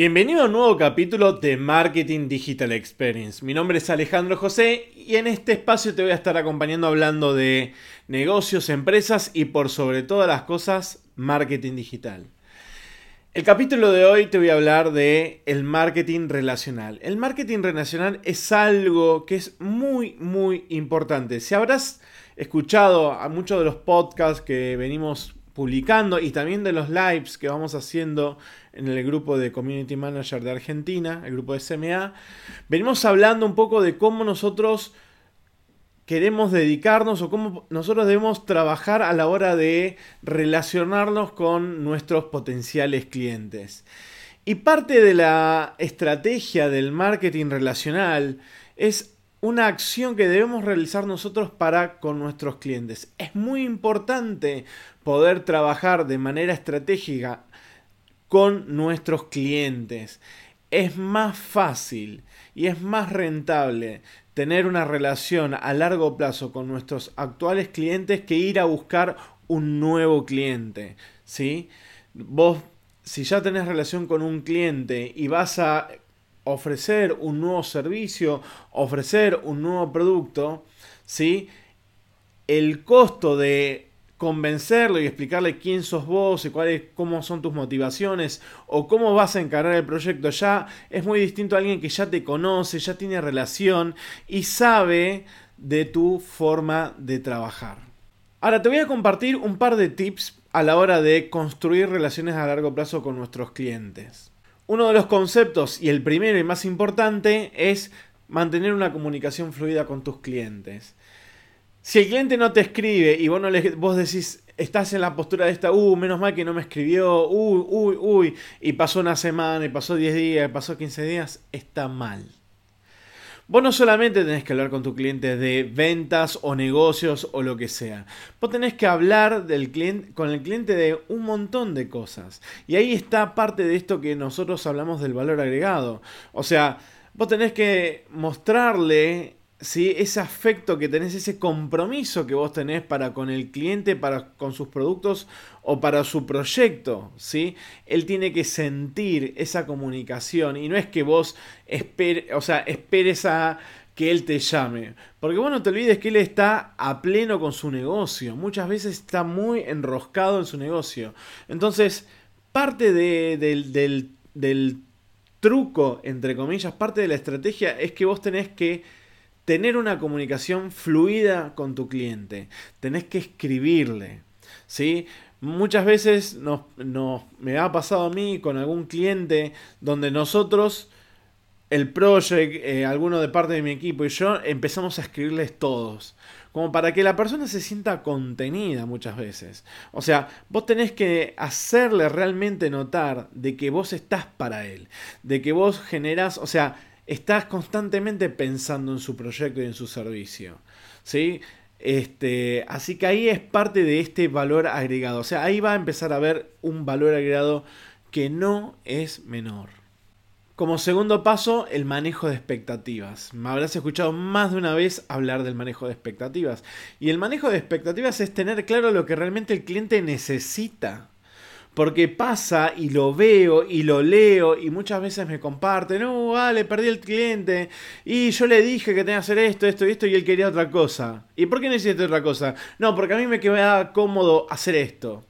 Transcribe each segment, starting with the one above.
Bienvenido a un nuevo capítulo de Marketing Digital Experience. Mi nombre es Alejandro José y en este espacio te voy a estar acompañando hablando de negocios, empresas y por sobre todas las cosas, marketing digital. El capítulo de hoy te voy a hablar de el marketing relacional. El marketing relacional es algo que es muy muy importante. Si habrás escuchado a muchos de los podcasts que venimos publicando y también de los lives que vamos haciendo en el grupo de Community Manager de Argentina, el grupo de SMA, venimos hablando un poco de cómo nosotros queremos dedicarnos o cómo nosotros debemos trabajar a la hora de relacionarnos con nuestros potenciales clientes. Y parte de la estrategia del marketing relacional es una acción que debemos realizar nosotros para con nuestros clientes. Es muy importante poder trabajar de manera estratégica con nuestros clientes. Es más fácil y es más rentable tener una relación a largo plazo con nuestros actuales clientes que ir a buscar un nuevo cliente. ¿sí? Vos, si ya tenés relación con un cliente y vas a ofrecer un nuevo servicio, ofrecer un nuevo producto, ¿sí? el costo de convencerlo y explicarle quién sos vos y cuáles, cómo son tus motivaciones o cómo vas a encarar el proyecto ya es muy distinto a alguien que ya te conoce, ya tiene relación y sabe de tu forma de trabajar. Ahora te voy a compartir un par de tips a la hora de construir relaciones a largo plazo con nuestros clientes. Uno de los conceptos y el primero y más importante es mantener una comunicación fluida con tus clientes. Si el cliente no te escribe y vos, no le, vos decís, estás en la postura de esta, uh, menos mal que no me escribió, uy, uy, uy, y pasó una semana, y pasó 10 días, y pasó 15 días, está mal. Vos no solamente tenés que hablar con tu cliente de ventas o negocios o lo que sea. Vos tenés que hablar del cliente, con el cliente de un montón de cosas. Y ahí está parte de esto que nosotros hablamos del valor agregado. O sea, vos tenés que mostrarle ¿sí? ese afecto que tenés, ese compromiso que vos tenés para con el cliente, para con sus productos o para su proyecto, ¿sí? Él tiene que sentir esa comunicación y no es que vos o sea, esperes a que él te llame. Porque vos no te olvides que él está a pleno con su negocio. Muchas veces está muy enroscado en su negocio. Entonces, parte del, del truco, entre comillas, parte de la estrategia es que vos tenés que tener una comunicación fluida con tu cliente. Tenés que escribirle. ¿sí? Muchas veces nos, me ha pasado a mí con algún cliente donde nosotros, el project, eh, alguno de parte de mi equipo y yo empezamos a escribirles todos. Como para que la persona se sienta contenida muchas veces. O sea, vos tenés que hacerle realmente notar de que vos estás para él. De que vos generás, o sea, estás constantemente pensando en su proyecto y en su servicio. ¿sí? Este, así que ahí es parte de este valor agregado. O sea, ahí va a empezar a haber un valor agregado que no es menor. Como segundo paso, el manejo de expectativas. Me habrás escuchado más de una vez hablar del manejo de expectativas. Y el manejo de expectativas es tener claro lo que realmente el cliente necesita porque pasa y lo veo y lo leo y muchas veces me comparten, no, vale, perdí el cliente y yo le dije que tenía que hacer esto, esto y esto y él quería otra cosa. ¿Y por qué necesito otra cosa? No, porque a mí me queda cómodo hacer esto.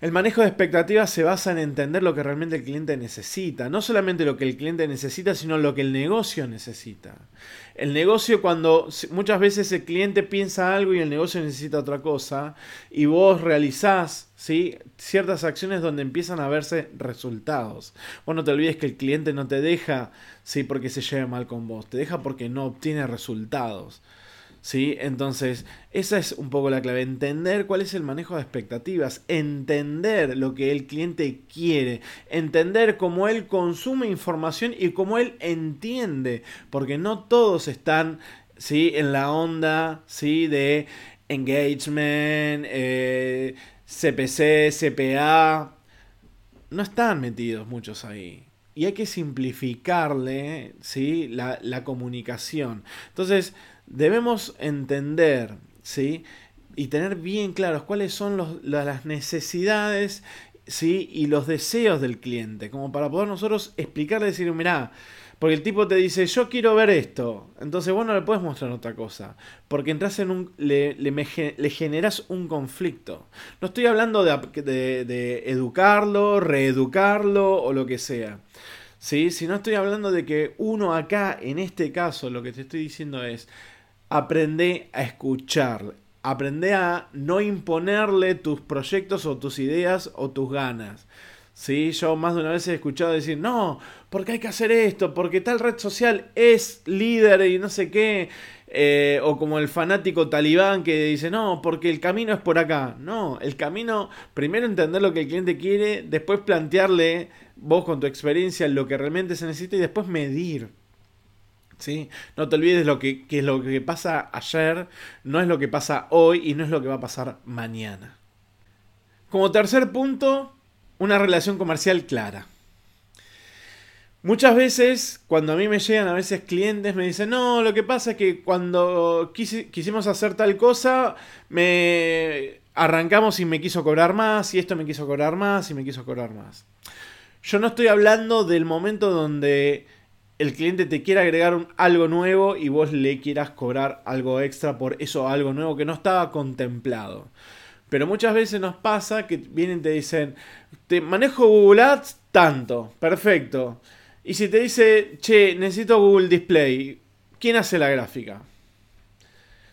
El manejo de expectativas se basa en entender lo que realmente el cliente necesita, no solamente lo que el cliente necesita, sino lo que el negocio necesita. El negocio cuando muchas veces el cliente piensa algo y el negocio necesita otra cosa y vos realizás ¿sí? ciertas acciones donde empiezan a verse resultados. Vos no te olvides que el cliente no te deja ¿sí? porque se lleve mal con vos, te deja porque no obtiene resultados. ¿Sí? Entonces, esa es un poco la clave, entender cuál es el manejo de expectativas, entender lo que el cliente quiere, entender cómo él consume información y cómo él entiende, porque no todos están ¿sí? en la onda ¿sí? de engagement, CPC, eh, CPA, no están metidos muchos ahí y hay que simplificarle ¿sí? la, la comunicación. Entonces, debemos entender, ¿sí? Y tener bien claros cuáles son las necesidades ¿sí? y los deseos del cliente, como para poder nosotros explicarle, decir, mirá, porque el tipo te dice, yo quiero ver esto. Entonces vos no le puedes mostrar otra cosa. Porque entras en un. le, le, generas un conflicto. No estoy hablando de, de, educarlo, reeducarlo o lo que sea. ¿Sí? Si no estoy hablando de que uno acá, en este caso, lo que te estoy diciendo es. Aprende a escuchar. Aprende a no imponerle tus proyectos o tus ideas o tus ganas. Sí, yo más de una vez he escuchado decir, no, porque hay que hacer esto, porque tal red social es líder y no sé qué. Eh, o como el fanático talibán que dice, no, porque el camino es por acá. No, el camino, primero entender lo que el cliente quiere, después plantearle vos con tu experiencia lo que realmente se necesita y después medir. ¿Sí? No te olvides lo que, que es lo que pasa ayer, no es lo que pasa hoy y no es lo que va a pasar mañana. Como tercer punto, una relación comercial clara. Muchas veces, cuando a mí me llegan a veces clientes, me dicen, no, lo que pasa es que cuando quisimos hacer tal cosa, me arrancamos y me quiso cobrar más, y esto me quiso cobrar más, y me quiso cobrar más. Yo no estoy hablando del momento donde el cliente te quiera agregar algo nuevo y vos le quieras cobrar algo extra por eso algo nuevo que no estaba contemplado. Pero muchas veces nos pasa que vienen y te dicen, te manejo Google Ads tanto, perfecto. Y si te dice, che, necesito Google Display, ¿quién hace la gráfica?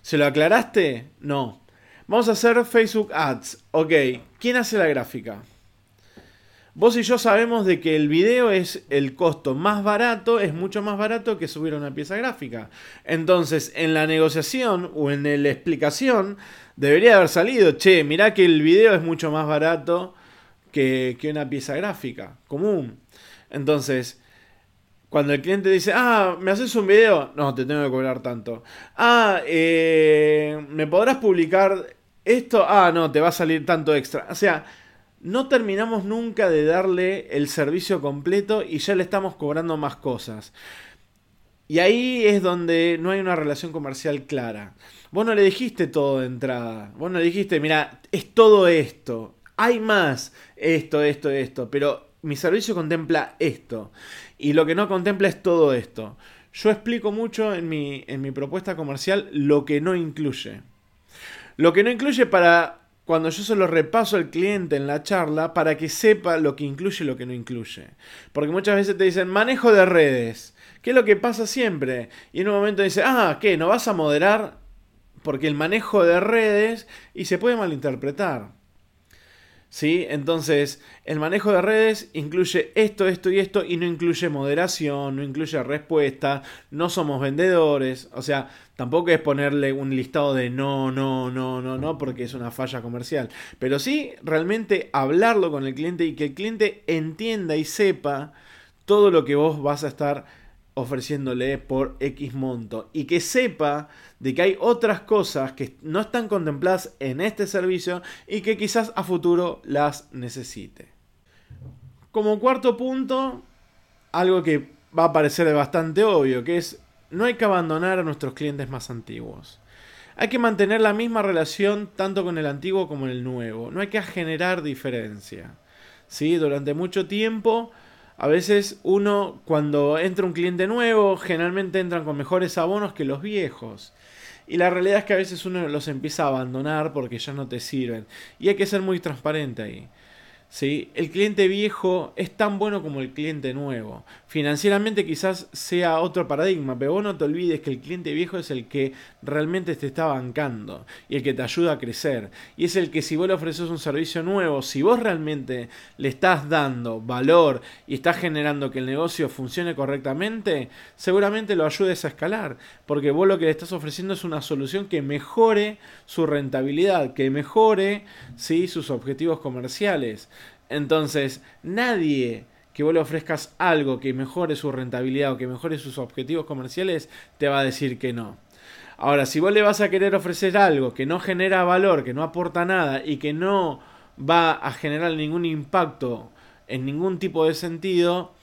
¿Se lo aclaraste? No. Vamos a hacer Facebook Ads. Ok, ¿quién hace la gráfica? Vos y yo sabemos de que el video es el costo más barato, es mucho más barato que subir una pieza gráfica. Entonces, en la negociación o en la explicación, debería haber salido, che, mirá que el video es mucho más barato que, que una pieza gráfica común. Entonces, cuando el cliente dice, ah, ¿me haces un video? No, te tengo que cobrar tanto. Ah, eh, ¿me podrás publicar esto? Ah, no, te va a salir tanto extra. O sea, no terminamos nunca de darle el servicio completo y ya le estamos cobrando más cosas. Y ahí es donde no hay una relación comercial clara. Vos no le dijiste todo de entrada. Vos no le dijiste, mira, es todo esto. Hay más, esto, esto, esto. Pero mi servicio contempla esto. Y lo que no contempla es todo esto. Yo explico mucho en mi, en mi propuesta comercial lo que no incluye. Lo que no incluye para cuando yo se lo repaso al cliente en la charla para que sepa lo que incluye y lo que no incluye. Porque muchas veces te dicen manejo de redes. ¿Qué es lo que pasa siempre? Y en un momento dice, ah, ¿qué? ¿No vas a moderar? Porque el manejo de redes y se puede malinterpretar. ¿Sí? Entonces, el manejo de redes incluye esto, esto y esto y no incluye moderación, no incluye respuesta, no somos vendedores, o sea, tampoco es ponerle un listado de no, no, no, no, no, porque es una falla comercial, pero sí realmente hablarlo con el cliente y que el cliente entienda y sepa todo lo que vos vas a estar ofreciéndole por X monto y que sepa de que hay otras cosas que no están contempladas en este servicio y que quizás a futuro las necesite. Como cuarto punto, algo que va a parecer bastante obvio, que es no hay que abandonar a nuestros clientes más antiguos. Hay que mantener la misma relación tanto con el antiguo como el nuevo. No hay que generar diferencia. ¿Sí? Durante mucho tiempo a veces uno, cuando entra un cliente nuevo, generalmente entran con mejores abonos que los viejos. Y la realidad es que a veces uno los empieza a abandonar porque ya no te sirven. Y hay que ser muy transparente ahí. ¿Sí? El cliente viejo es tan bueno como el cliente nuevo. Financieramente quizás sea otro paradigma, pero vos no te olvides que el cliente viejo es el que realmente te está bancando y el que te ayuda a crecer. Y es el que si vos le ofreces un servicio nuevo, si vos realmente le estás dando valor y estás generando que el negocio funcione correctamente, seguramente lo ayudes a escalar, porque vos lo que le estás ofreciendo es una solución que mejore su rentabilidad, que mejore ¿sí? sus objetivos comerciales. Entonces, nadie que vos le ofrezcas algo que mejore su rentabilidad o que mejore sus objetivos comerciales, te va a decir que no. Ahora, si vos le vas a querer ofrecer algo que no genera valor, que no aporta nada y que no va a generar ningún impacto en ningún tipo de sentido,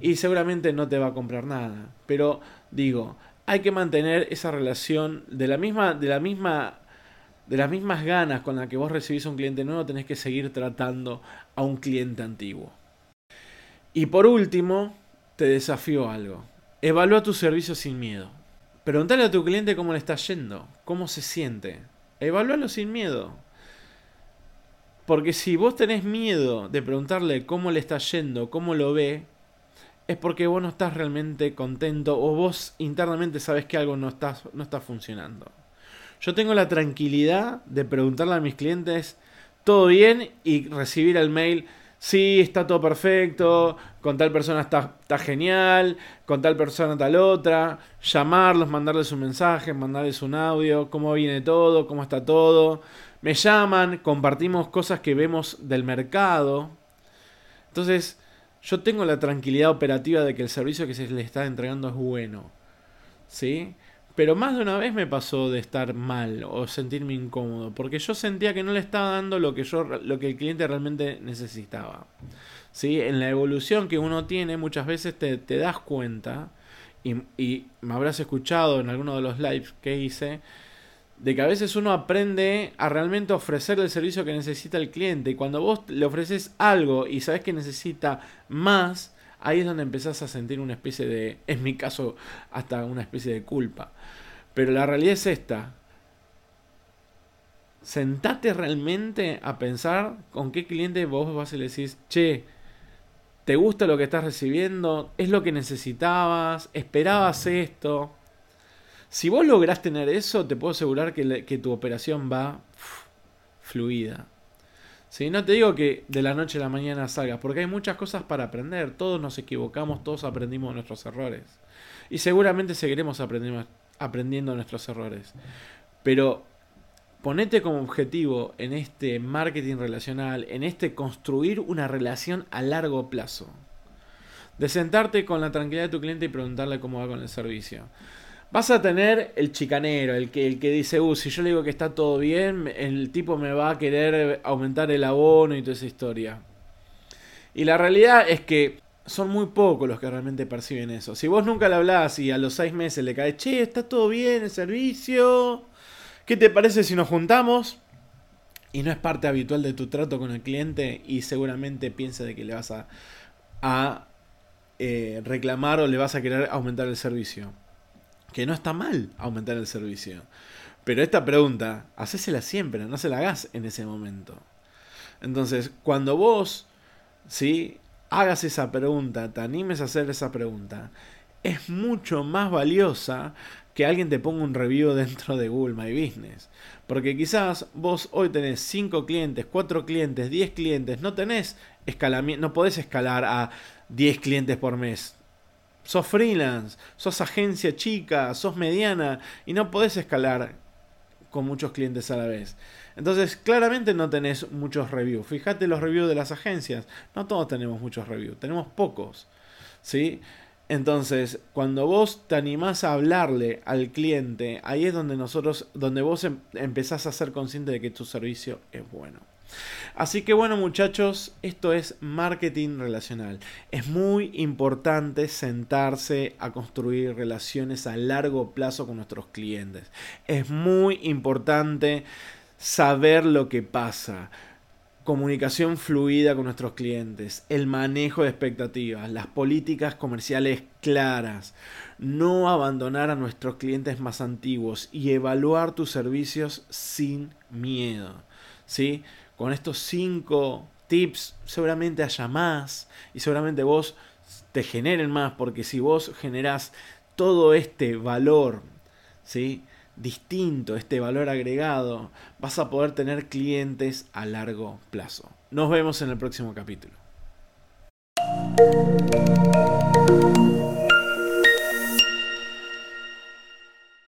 y seguramente no te va a comprar nada. Pero digo, hay que mantener esa relación de la misma, de la misma de las mismas ganas con las que vos recibís a un cliente nuevo, tenés que seguir tratando a un cliente antiguo. Y por último, te desafío algo. Evalúa tu servicio sin miedo. Preguntale a tu cliente cómo le está yendo, cómo se siente. Evalúalo sin miedo. Porque si vos tenés miedo de preguntarle cómo le está yendo, cómo lo ve, es porque vos no estás realmente contento o vos internamente sabes que algo no está, no está funcionando. Yo tengo la tranquilidad de preguntarle a mis clientes todo bien y recibir el mail, sí, está todo perfecto, con tal persona está, genial, con tal persona tal otra, llamarlos, mandarles un mensaje, mandarles un audio, cómo viene todo, cómo está todo. Me llaman, compartimos cosas que vemos del mercado. Entonces, yo tengo la tranquilidad operativa de que el servicio que se le está entregando es bueno. ¿Sí? Pero más de una vez me pasó de estar mal o sentirme incómodo, porque yo sentía que no le estaba dando lo que yo lo que el cliente realmente necesitaba. ¿Sí? En la evolución que uno tiene, muchas veces te, das cuenta, y, y, me habrás escuchado en alguno de los lives que hice, de que a veces uno aprende a realmente ofrecer el servicio que necesita el cliente. Y cuando vos le ofreces algo y sabes que necesita más, ahí es donde empezás a sentir una especie de, en mi caso, hasta una especie de culpa. Pero la realidad es esta. Sentate realmente a pensar con qué cliente vos vas y le decís, che, ¿te gusta lo que estás recibiendo? ¿Es lo que necesitabas? ¿Esperabas esto? Si vos lográs tener eso, te puedo asegurar que, que tu operación va fluida. ¿Sí? No te digo que de la noche a la mañana salgas, porque hay muchas cosas para aprender. Todos nos equivocamos, todos aprendimos nuestros errores. Y seguramente seguiremos aprendiendo, aprendiendo nuestros errores. Pero ponete como objetivo en este marketing relacional, en este construir una relación a largo plazo. De sentarte con la tranquilidad de tu cliente y preguntarle cómo va con el servicio. Vas a tener el chicanero, el que, el que dice, uh, si yo le digo que está todo bien, el tipo me va a querer aumentar el abono y toda esa historia. Y la realidad es que son muy pocos los que realmente perciben eso. Si vos nunca le hablás y a los seis meses le caes, che, está todo bien el servicio, ¿qué te parece si nos juntamos? Y no es parte habitual de tu trato con el cliente y seguramente piensa de que le vas a, eh, reclamar o le vas a querer aumentar el servicio que no está mal aumentar el servicio. Pero esta pregunta, hacésela siempre, no se la hagas en ese momento. Entonces, cuando vos, ¿sí? Hagas esa pregunta, te animes a hacer esa pregunta, es mucho más valiosa que alguien te ponga un review dentro de Google My Business. Porque quizás vos hoy tenés 5 clientes, 4 clientes, 10 clientes, no tenés escalamiento, no podés escalar a 10 clientes por mes sos freelance, sos agencia chica, sos mediana y no podés escalar con muchos clientes a la vez. Entonces, claramente no tenés muchos reviews. Fíjate los reviews de las agencias. No todos tenemos muchos reviews, tenemos pocos. ¿Sí? Entonces, cuando vos te animás a hablarle al cliente, ahí es donde nosotros, donde vos em, empezás a ser consciente de que tu servicio es bueno. Así que bueno muchachos, esto es marketing relacional. Es muy importante sentarse a construir relaciones a largo plazo con nuestros clientes. Es muy importante saber lo que pasa. Comunicación fluida con nuestros clientes, el manejo de expectativas, las políticas comerciales claras, no abandonar a nuestros clientes más antiguos y evaluar tus servicios sin miedo. ¿sí? Con estos cinco tips seguramente haya más y seguramente vos te generen más porque si vos generás todo este valor, ¿sí? distinto, este valor agregado, vas a poder tener clientes a largo plazo. Nos vemos en el próximo capítulo.